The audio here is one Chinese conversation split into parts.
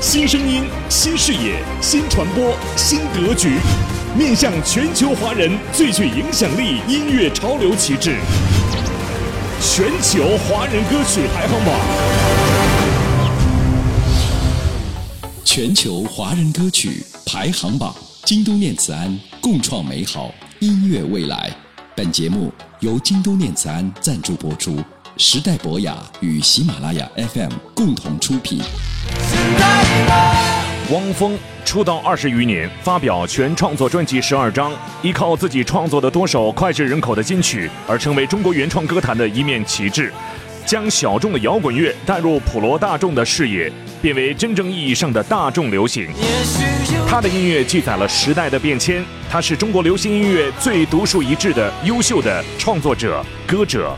新声音、新视野、新传播、新格局，面向全球华人最具影响力音乐潮流旗帜——全球华人歌曲排行榜。全球华人歌曲排行榜，京都念慈庵共创美好音乐未来。本节目由京都念慈庵赞助播出，时代博雅与喜马拉雅 FM 共同出品。汪峰出道二十余年，发表全创作专辑十二张，依靠自己创作的多首脍炙人口的金曲，而成为中国原创歌坛的一面旗帜，将小众的摇滚乐带入普罗大众的视野。变为真正意义上的大众流行。他的音乐记载了时代的变迁，他是中国流行音乐最独树一帜的优秀的创作者、歌者。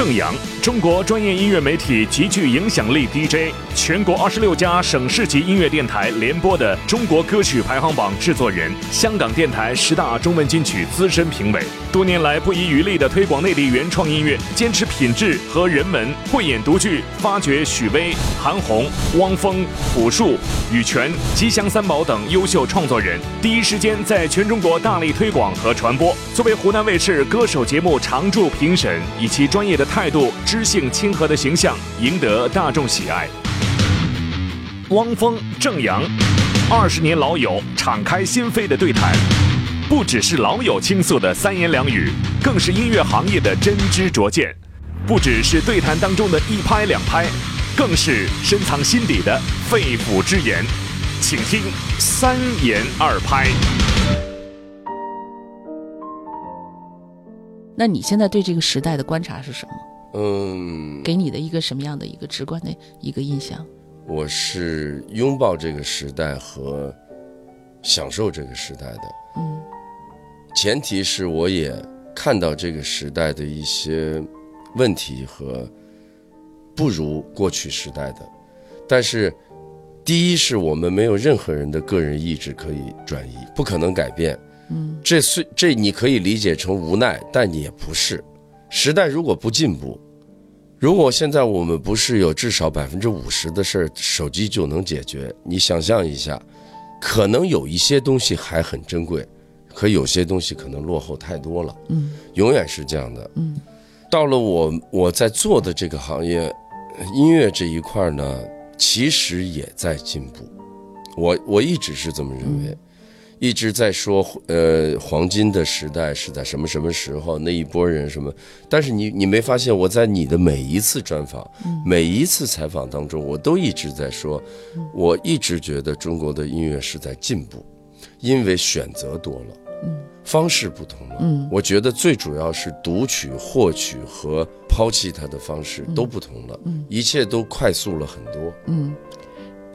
正阳，中国专业音乐媒体极具影响力 DJ，全国二十六家省市级音乐电台联播的中国歌曲排行榜制作人，香港电台十大中文金曲资深评委，多年来不遗余力地推广内地原创音乐，坚持品质和人文，慧眼独具，发掘许巍、韩红、汪峰、朴树、羽泉、吉祥三宝等优秀创作人，第一时间在全中国大力推广和传播。作为湖南卫视歌手节目常驻评审，以其专业的态度、知性亲和的形象，赢得大众喜爱。汪峰、郑阳，二十年老友，敞开心扉的对谈，不只是老友倾诉的三言两语，更是音乐行业的真知灼见；不只是对谈当中的一拍两拍，更是深藏心底的肺腑之言。请听三言二拍。那你现在对这个时代的观察是什么？嗯，给你的一个什么样的一个直观的一个印象？我是拥抱这个时代和享受这个时代的。嗯，前提是我也看到这个时代的一些问题和不如过去时代的。但是，第一是我们没有任何人的个人意志可以转移，不可能改变。嗯，这虽这你可以理解成无奈，但也不是。时代如果不进步，如果现在我们不是有至少百分之五十的事儿手机就能解决，你想象一下，可能有一些东西还很珍贵，可有些东西可能落后太多了。嗯，永远是这样的。嗯，到了我我在做的这个行业，音乐这一块呢，其实也在进步。我我一直是这么认为。一直在说，呃，黄金的时代是在什么什么时候？那一波人什么？但是你你没发现，我在你的每一次专访、每一次采访当中，我都一直在说，我一直觉得中国的音乐是在进步，因为选择多了，方式不同了。我觉得最主要是读取、获取和抛弃它的方式都不同了，一切都快速了很多。嗯，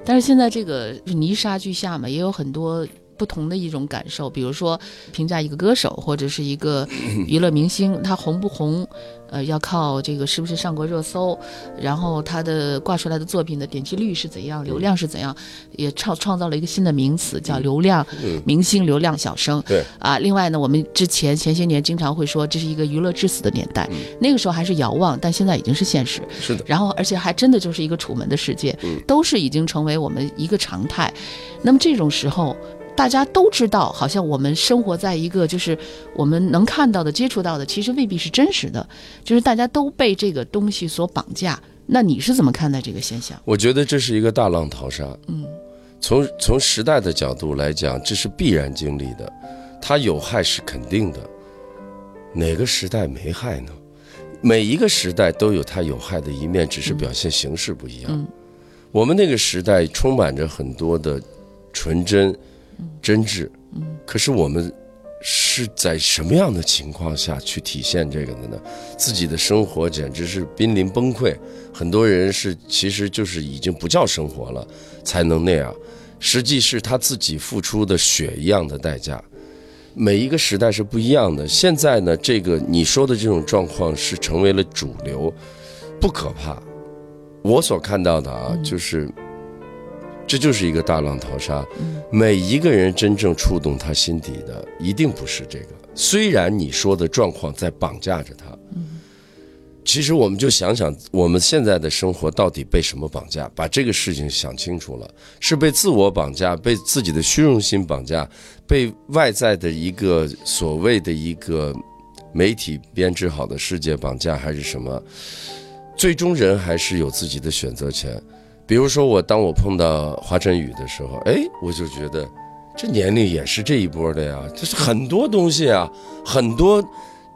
但是现在这个泥沙俱下嘛，也有很多。不同的一种感受，比如说评价一个歌手或者是一个 娱乐明星，他红不红，呃，要靠这个是不是上过热搜，然后他的挂出来的作品的点击率是怎样，流量是怎样，也创创造了一个新的名词叫流量明星、流量小生。对啊，另外呢，我们之前前些年经常会说这是一个娱乐至死的年代，那个时候还是遥望，但现在已经是现实。是的。然后而且还真的就是一个楚门的世界，都是已经成为我们一个常态。那么这种时候。大家都知道，好像我们生活在一个就是我们能看到的、接触到的，其实未必是真实的。就是大家都被这个东西所绑架。那你是怎么看待这个现象？我觉得这是一个大浪淘沙。嗯，从从时代的角度来讲，这是必然经历的，它有害是肯定的。哪个时代没害呢？每一个时代都有它有害的一面，只是表现形式不一样。我们那个时代充满着很多的纯真。真挚，可是我们是在什么样的情况下去体现这个的呢？自己的生活简直是濒临崩溃，很多人是其实就是已经不叫生活了，才能那样。实际是他自己付出的血一样的代价。每一个时代是不一样的。现在呢，这个你说的这种状况是成为了主流，不可怕。我所看到的啊，就是这就是一个大浪淘沙。每一个人真正触动他心底的，一定不是这个。虽然你说的状况在绑架着他，其实我们就想想，我们现在的生活到底被什么绑架？把这个事情想清楚了，是被自我绑架，被自己的虚荣心绑架，被外在的一个所谓的一个媒体编织好的世界绑架，还是什么？最终人还是有自己的选择权。比如说我当我碰到华晨宇的时候，哎，我就觉得这年龄也是这一波的呀，就是很多东西啊，很多。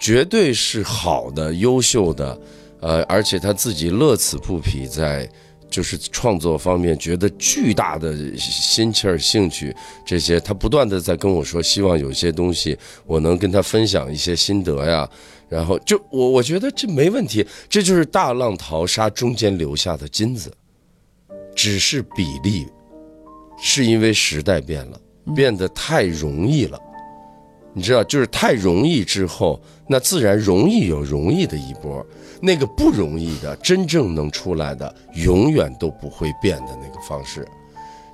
绝对是好的、优秀的，呃，而且他自己乐此不疲，在就是创作方面觉得巨大的心气儿、兴趣这些，他不断的在跟我说，希望有些东西我能跟他分享一些心得呀。然后就我我觉得这没问题，这就是大浪淘沙中间留下的金子，只是比例是因为时代变了，变得太容易了。你知道，就是太容易之后，那自然容易有容易的一波，那个不容易的，真正能出来的，永远都不会变的那个方式。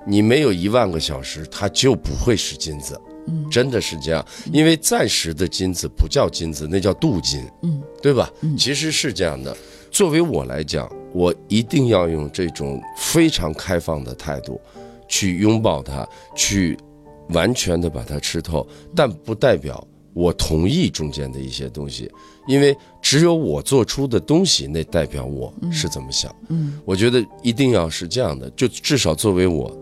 你没有一万个小时，它就不会是金子。嗯，真的是这样，因为暂时的金子不叫金子，那叫镀金。嗯，对吧？嗯，其实是这样的。作为我来讲，我一定要用这种非常开放的态度，去拥抱它，去。完全的把它吃透，但不代表我同意中间的一些东西，因为只有我做出的东西，那代表我是怎么想。嗯，我觉得一定要是这样的，就至少作为我，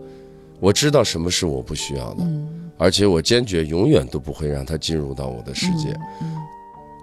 我知道什么是我不需要的，而且我坚决永远都不会让它进入到我的世界。嗯，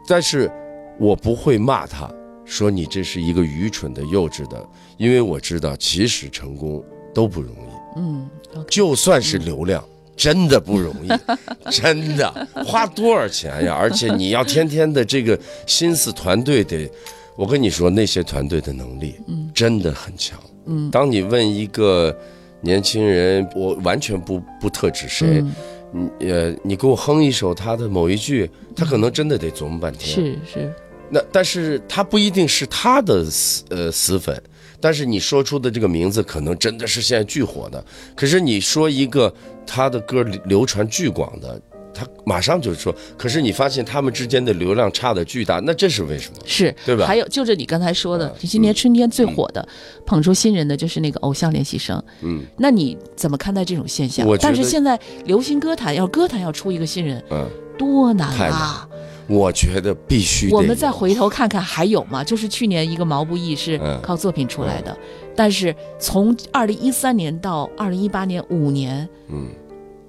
但是我不会骂他，说你这是一个愚蠢的、幼稚的，因为我知道其实成功都不容易。嗯，就算是流量。真的不容易，真的花多少钱呀？而且你要天天的这个心思，团队得，我跟你说，那些团队的能力，嗯，真的很强。嗯，当你问一个年轻人，我完全不不特指谁，你呃，你给我哼一首他的某一句，他可能真的得琢磨半天。是是，那但是他不一定是他的死呃死粉。但是你说出的这个名字可能真的是现在巨火的，可是你说一个他的歌流传巨广的，他马上就说，可是你发现他们之间的流量差的巨大，那这是为什么？是，对吧？还有就是你刚才说的，今年春天最火的捧出新人的就是那个偶像练习生，嗯，那你怎么看待这种现象？但是现在流行歌坛要歌坛要出一个新人，嗯，多难啊！我觉得必须。我们再回头看看还有吗？就是去年一个毛不易是靠作品出来的，但是从二零一三年到二零一八年五年，嗯，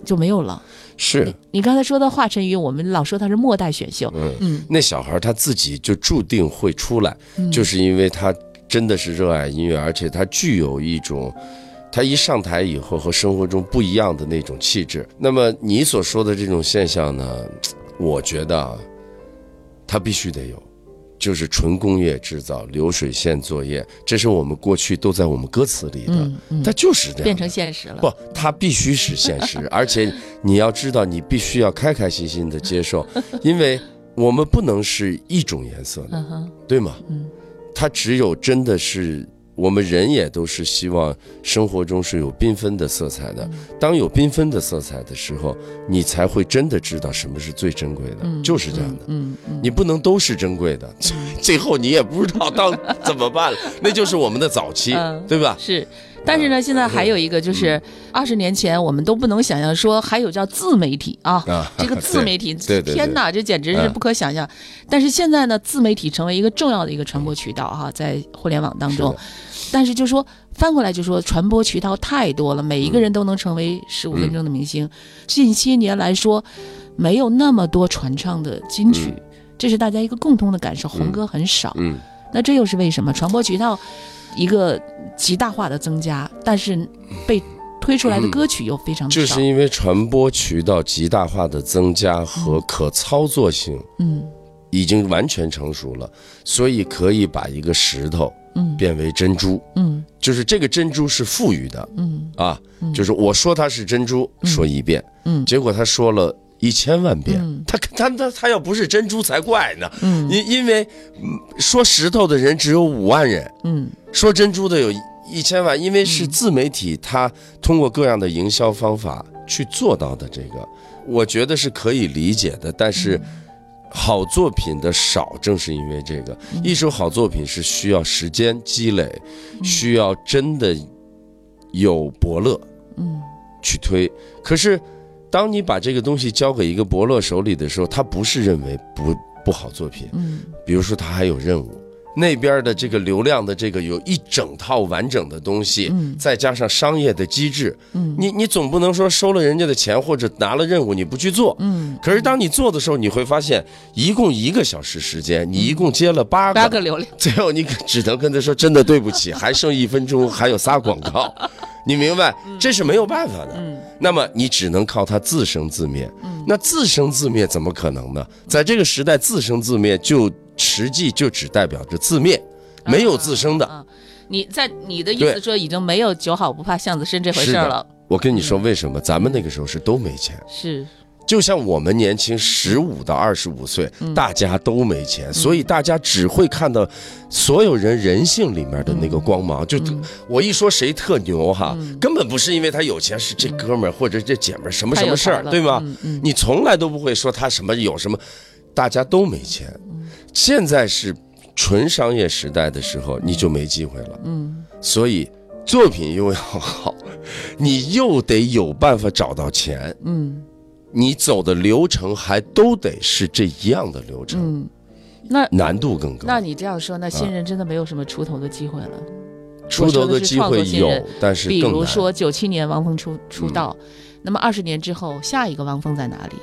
就没有了。是你刚才说的华晨宇，我们老说他是末代选秀。嗯嗯，那小孩他自己就注定会出来，就是因为他真的是热爱音乐，而且他具有一种，他一上台以后和生活中不一样的那种气质。那么你所说的这种现象呢？我觉得。它必须得有，就是纯工业制造、流水线作业，这是我们过去都在我们歌词里的，它就是这样变成现实了。不，它必须是现实，而且你要知道，你必须要开开心心的接受，因为我们不能是一种颜色的，对吗？嗯，它只有真的是。我们人也都是希望生活中是有缤纷的色彩的。当有缤纷的色彩的时候，你才会真的知道什么是最珍贵的，就是这样的。你不能都是珍贵的，最后你也不知道当 怎么办了。那就是我们的早期，对吧？是。但是呢，现在还有一个就是，二十年前我们都不能想象说还有叫自媒体啊，这个自媒体，天哪，这简直是不可想象。但是现在呢，自媒体成为一个重要的一个传播渠道哈，在互联网当中。但是就说翻过来就说传播渠道太多了，每一个人都能成为十五分钟的明星。近些年来说，没有那么多传唱的金曲，这是大家一个共同的感受，红歌很少。嗯，那这又是为什么？传播渠道。一个极大化的增加，但是被推出来的歌曲又非常的少。就是因为传播渠道极大化的增加和可操作性嗯已经完全成熟了，所以可以把一个石头嗯变为珍珠，嗯就是这个珍珠是富裕的嗯啊，就是我说它是珍珠，说一遍，嗯结果他说了一千万遍，嗯。他他他他要不是珍珠才怪呢，嗯。因因为嗯说石头的人只有五万人，嗯。说珍珠的有一千万，因为是自媒体，他通过各样的营销方法去做到的这个，我觉得是可以理解的。但是，好作品的少，正是因为这个，一首好作品是需要时间积累，需要真的有伯乐嗯。去推。可是，当你把这个东西交给一个伯乐手里的时候，他不是认为不不好作品，嗯。比如说他还有任务，那边的这个流量的这个有一整套完整的东西，嗯再加上商业的机制，嗯你你总不能说收了人家的钱或者拿了任务你不去做。嗯，可是当你做的时候，你会发现，一共一个小时时间，你一共接了八个，八个流量。最后你只能跟他说真的对不起，还剩一分钟，还有仨广告，你明白？这是没有办法的。嗯那么你只能靠它自生自灭。那自生自灭怎么可能呢？在这个时代，自生自灭就实际就只代表着字面，没有自生的。啊，你在你的意思说已经没有酒好不怕巷子深这回事儿了，我跟你说，为什么咱们那个时候是都没钱？是就像我们年轻十五到二十五岁，大家都没钱，所以大家只会看到所有人人性里面的那个光芒。就我一说谁特牛哈，根本不是因为他有钱，是这哥们儿或者这姐们儿什么什么事儿，对吗？你从来都不会说他什么有什么，大家都没钱。现在是纯商业时代的时候，你就没机会了。嗯所以作品又要好，你又得有办法找到钱。嗯你走的流程还都得是这一样的流程，嗯，那难度更高。那你这样说，那新人真的没有什么出头的机会了。出头的机会有，但是比。如说九七年王峰出出道，那么二十年之后，下一个王峰在哪里？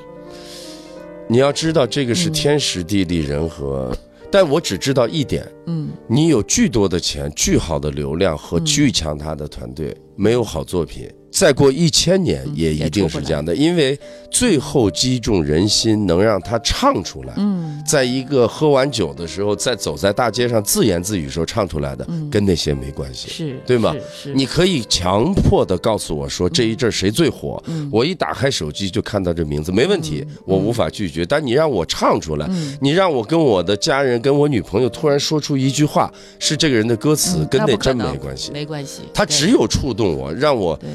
你要知道，这个是嗯。天时地利人和。但我只知道一点：嗯。你有巨多的钱、巨好的流量和巨强大的团队，没有好作品，再过一千年嗯也一定是这样的。因为最后击中人心，能让他唱出来。嗯在一个喝完酒的时候，在走在大街上自言自语时候唱出来的，嗯跟那些没关系。是对吗你可以强迫的告诉我说这一阵谁最火，嗯我一打开手机就看到这名字，没问题，我无法拒绝。但你让我唱出来，嗯你让我跟我的家人、跟我女朋友突然说出一句话，是这个人的歌词，嗯跟那真没关系。没关系，他只有触动我，让我对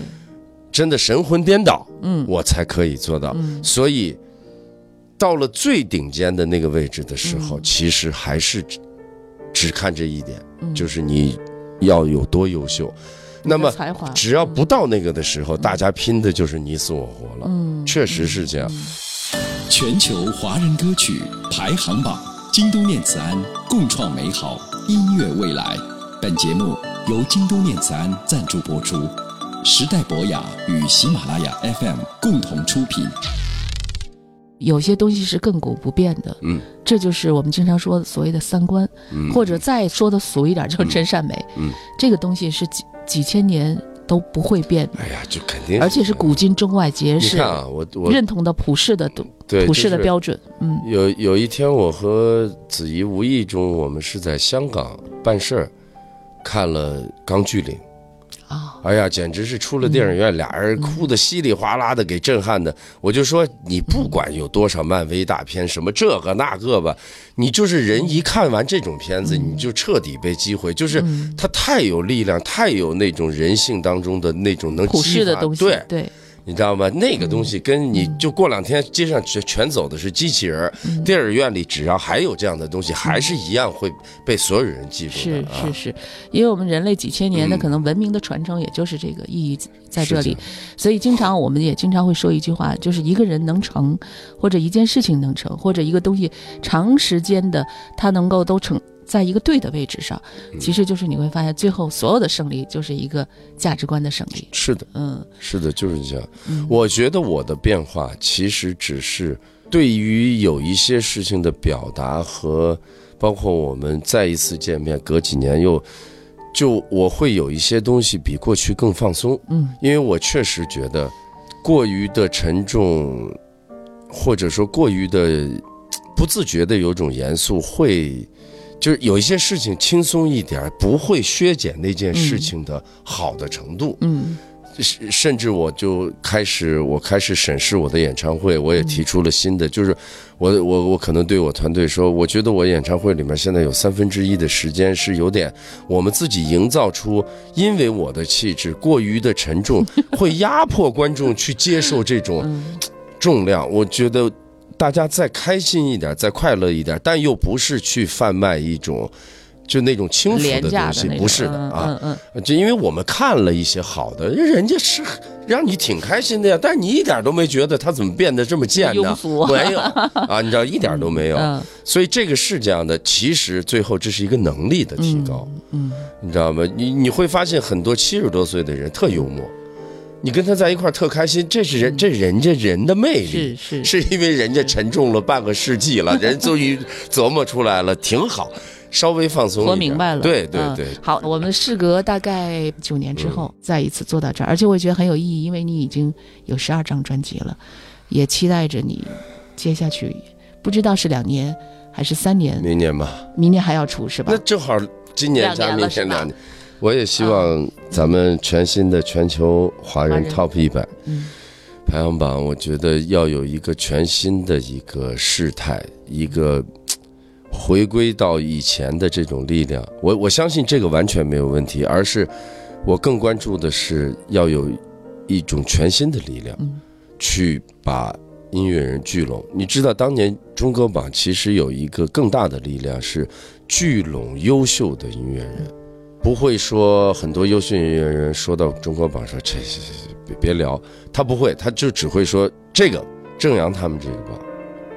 真的神魂颠倒，嗯我才可以做到。嗯所以，到了最顶尖的那个位置的时候，嗯其实还是只只看这一点，嗯就是你要有多优秀。那么，才华只要不到那个的时候，大家拼的就是你死我活了。嗯确实是这样。全球华人歌曲排行榜，京都念慈庵共创美好音乐未来。本节目由京都念慈庵赞助播出，时代博雅与喜马拉雅 FM 共同出品。有些东西是亘古不变的，嗯，这就是我们经常说的所谓的三观，嗯或者再说的俗一点，就是真善美。嗯，这个东西是几几千年都不会变的，哎呀，就肯定，而且是古今中外皆你是看啊，我我认同的普世的东对普世的就是标准。嗯有有一天，我和子怡无意中，我们是在香港办事儿，看了《钢锯岭》。啊，哎呀，简直是出了电影院，俩人哭的稀里哗啦的，给震撼的。我就说，你不管有多少漫威大片，什么这个那个吧，你就是人一看完这种片子，你就彻底被击毁。就是嗯。它太有力量，太有那种人性当中的那种能普激发世的东西，对，对，你知道吗？那个东西跟你嗯就过两天街上全全走的是机器人儿，电影院里只要还有这样的东西，还是一样会被所有人记住是的啊是。是，因为我们人类几千年的嗯可能文明的传承，也就是这个意义在这里。所以经常我们也经常会说一句话，就是一个人能成，或者一件事情能成，或者一个东西长时间的它能够都成。在一个对的位置上，嗯。其实就是你会发现，最后所有的胜利就是一个价值观的胜利。是的，嗯。是的，就是这样。嗯。我觉得我的变化其实只是对于有一些事情的表达和，包括我们再一次见面，隔几年又就我会有一些东西比过去更放松，嗯。因为我确实觉得过于的沉重，或者说过于的不自觉的有种严肃，会就是有一些事情轻松一点，不会削减那件事情的好的程度。嗯甚甚至我就开始，我开始审视我的演唱会，我也提出了新的，就是我我我可能对我团队说，我觉得我演唱会里面现在有三分之一的时间是有点我们自己营造出，因为我的气质过于的沉重，会压迫观众去接受这种嗯重量。我觉得大家再开心一点，再快乐一点，但又不是去贩卖一种。就那种轻浮的东西，不是的嗯啊，嗯嗯，就因为我们看了一些好的，人家是让你挺开心的呀，但是你一点都没觉得他怎么变得这么贱呢没有 啊，你知道一点都没有。嗯所以这个是这样的，其实最后这是一个能力的提高，嗯你知道吗？你你会发现很多七十多岁的人特幽默，你跟他在一块儿特开心，这是人这人家人的魅力。是是是因为人家沉重了半个世纪了，人终于琢磨出来了，挺好，稍微放松。活明白了。对对嗯对，好，我们事隔大概九年之后、再一次坐到这儿，而且我也觉得很有意义，因为你已经有十二张专辑了，也期待着你接下去，不知道是两年还是三年，明年吧。明年还要出是吧那？正好今年加明年两年，我也希望咱们全新的全球华人 Top 一百嗯。排行榜，我觉得要有一个全新的一个事态，一个回归到以前的这种力量。我我相信这个完全没有问题，而是我更关注的是要有一种全新的力量嗯，去把音乐人聚拢。你知道，当年中歌榜其实有一个更大的力量是聚拢优秀的音乐人，不会说很多优秀音乐人说到中国榜说这别别聊，他不会，他就只会说这个正阳他们这个榜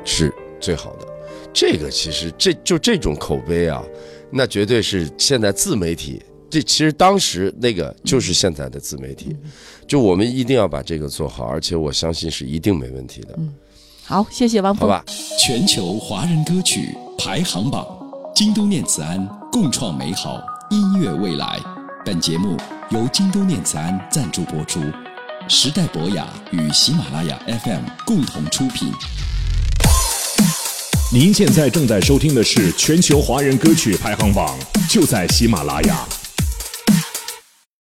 是最好的。这个其实这就这种口碑啊，那绝对是现在自媒体。这其实当时那个就是现在的自媒体，就我们一定要把这个做好，而且我相信是一定没问题的，好，谢谢王峰。好吧？全球华人歌曲排行榜，京都念慈庵共创美好音乐未来。本节目由京都念慈庵赞助播出，时代博雅与喜马拉雅 FM 共同出品。您现在正在收听的是全球华人歌曲排行榜，就在喜马拉雅。